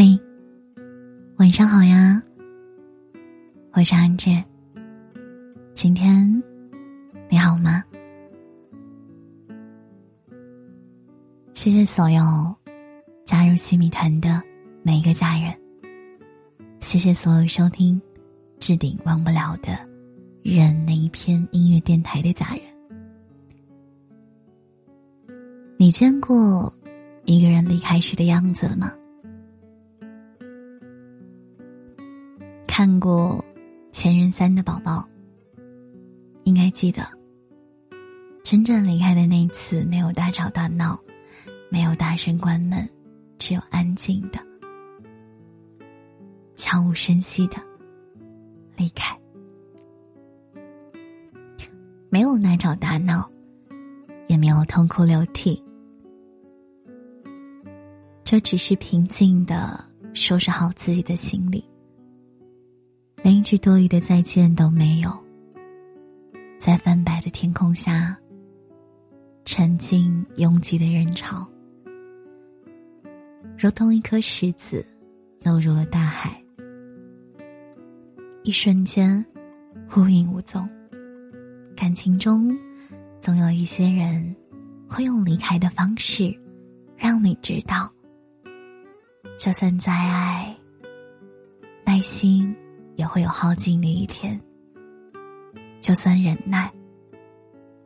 嗨，晚上好呀，我是安志。今天你好吗？谢谢所有加入西米团的每一个家人，谢谢所有收听《置顶忘不了的人》那一篇音乐电台的家人。你见过一个人离开时的样子了吗？看过《前任三》的宝宝，应该记得，真正离开的那一次，没有大吵大闹，没有大声关门，只有安静的、悄无声息的离开，没有大吵大闹，也没有痛哭流涕，就只是平静的收拾好自己的行李。连一句多余的再见都没有，在泛白的天空下，沉浸拥挤的人潮，如同一颗石子落入了大海，一瞬间无影无踪。感情中，总有一些人会用离开的方式，让你知道，就算再爱，耐心。会有耗尽的一天。就算忍耐，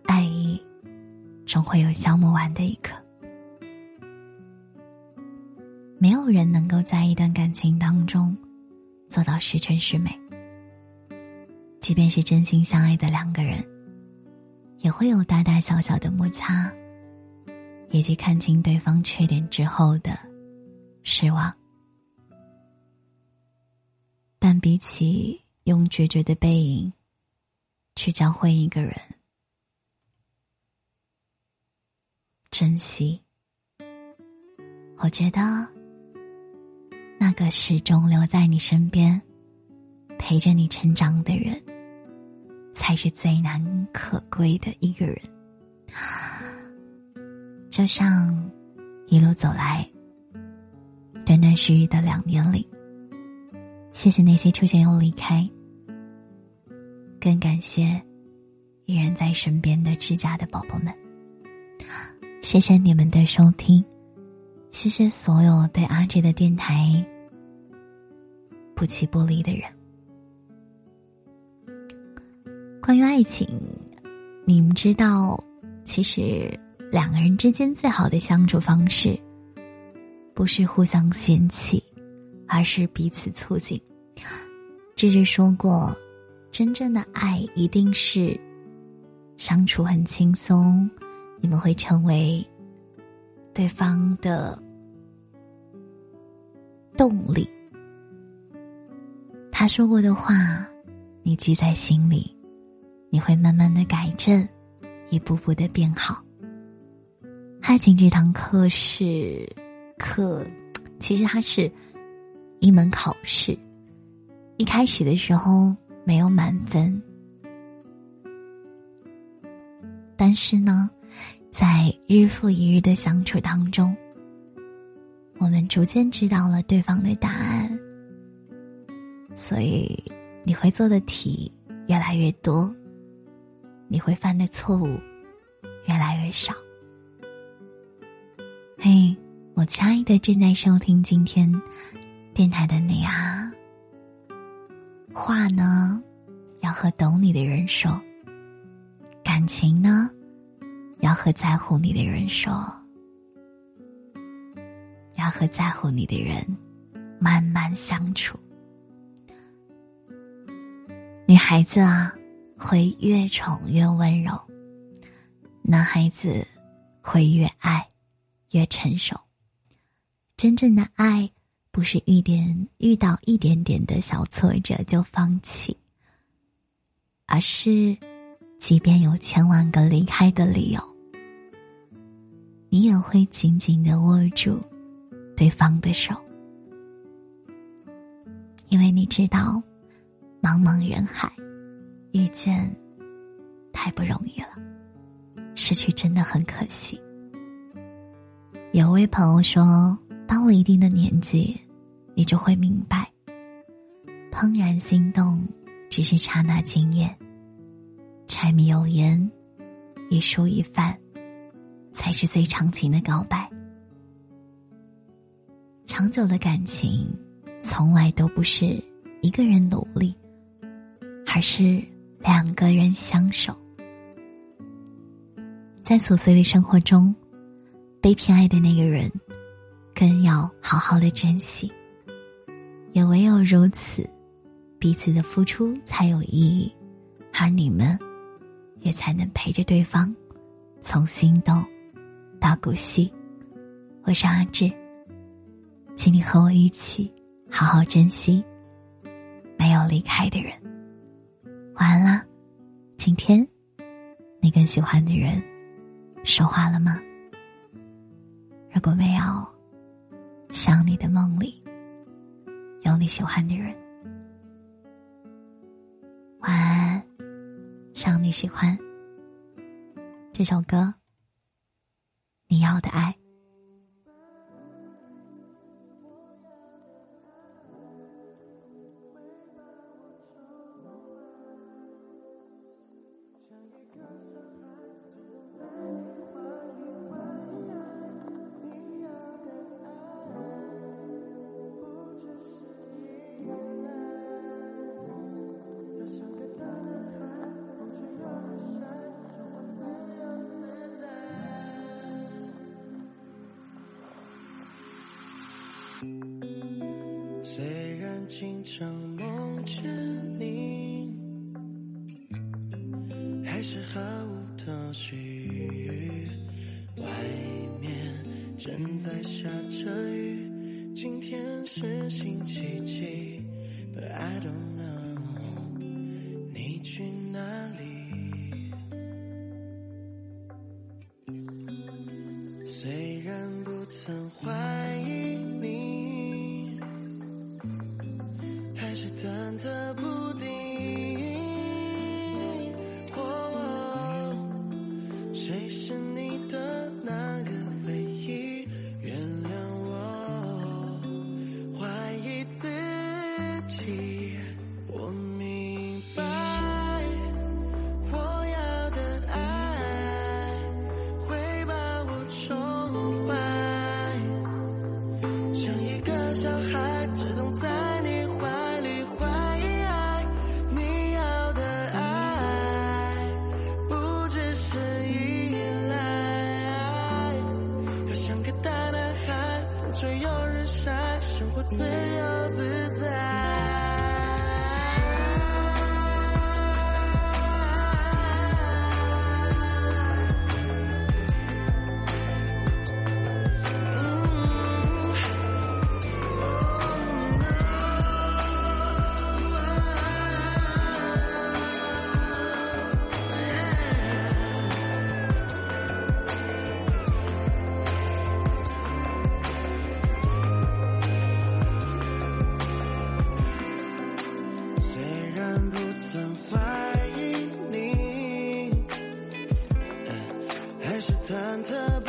爱意总会有消磨完的一刻。没有人能够在一段感情当中做到十全十美。即便是真心相爱的两个人，也会有大大小小的摩擦，以及看清对方缺点之后的失望。但比起用决绝的背影去教会一个人珍惜，我觉得那个始终留在你身边、陪着你成长的人，才是最难可贵的一个人。就像一路走来，断断续续的两年里。谢谢那些出现又离开，更感谢依然在身边的自家的宝宝们。谢谢你们的收听，谢谢所有对阿 J 的电台不弃不离的人。关于爱情，你们知道，其实两个人之间最好的相处方式，不是互相嫌弃。而是彼此促进。芝芝说过，真正的爱一定是相处很轻松，你们会成为对方的动力。他说过的话，你记在心里，你会慢慢的改正，一步步的变好。爱情这堂课是课，其实它是。一门考试，一开始的时候没有满分，但是呢，在日复一日的相处当中，我们逐渐知道了对方的答案，所以你会做的题越来越多，你会犯的错误越来越少。嘿，我亲爱的正在收听今天。电台的你啊，话呢要和懂你的人说，感情呢要和在乎你的人说，要和在乎你的人慢慢相处。女孩子啊，会越宠越温柔；男孩子会越爱越成熟。真正的爱。不是一点遇到一点点的小挫折就放弃，而是，即便有千万个离开的理由，你也会紧紧的握住对方的手，因为你知道，茫茫人海，遇见太不容易了，失去真的很可惜。有位朋友说。到了一定的年纪，你就会明白，怦然心动只是刹那惊艳，柴米油盐，一蔬一饭，才是最长情的告白。长久的感情，从来都不是一个人努力，而是两个人相守。在琐碎的生活中，被偏爱的那个人，更要好好的珍惜。也唯有如此，彼此的付出才有意义，而你们，也才能陪着对方，从心动到古稀。我是阿志。请你和我一起好好珍惜没有离开的人。晚安啦，今天你跟喜欢的人说话了吗？如果没有，想你的梦里有你喜欢的人。晚安，想你喜欢这首歌，你要的爱。虽然经常梦见你，还是毫无头绪。外面正在下着雨，今天是星期几？But I don't know，你去哪吹又日晒，生活自由自在。你，还是忐忑不定。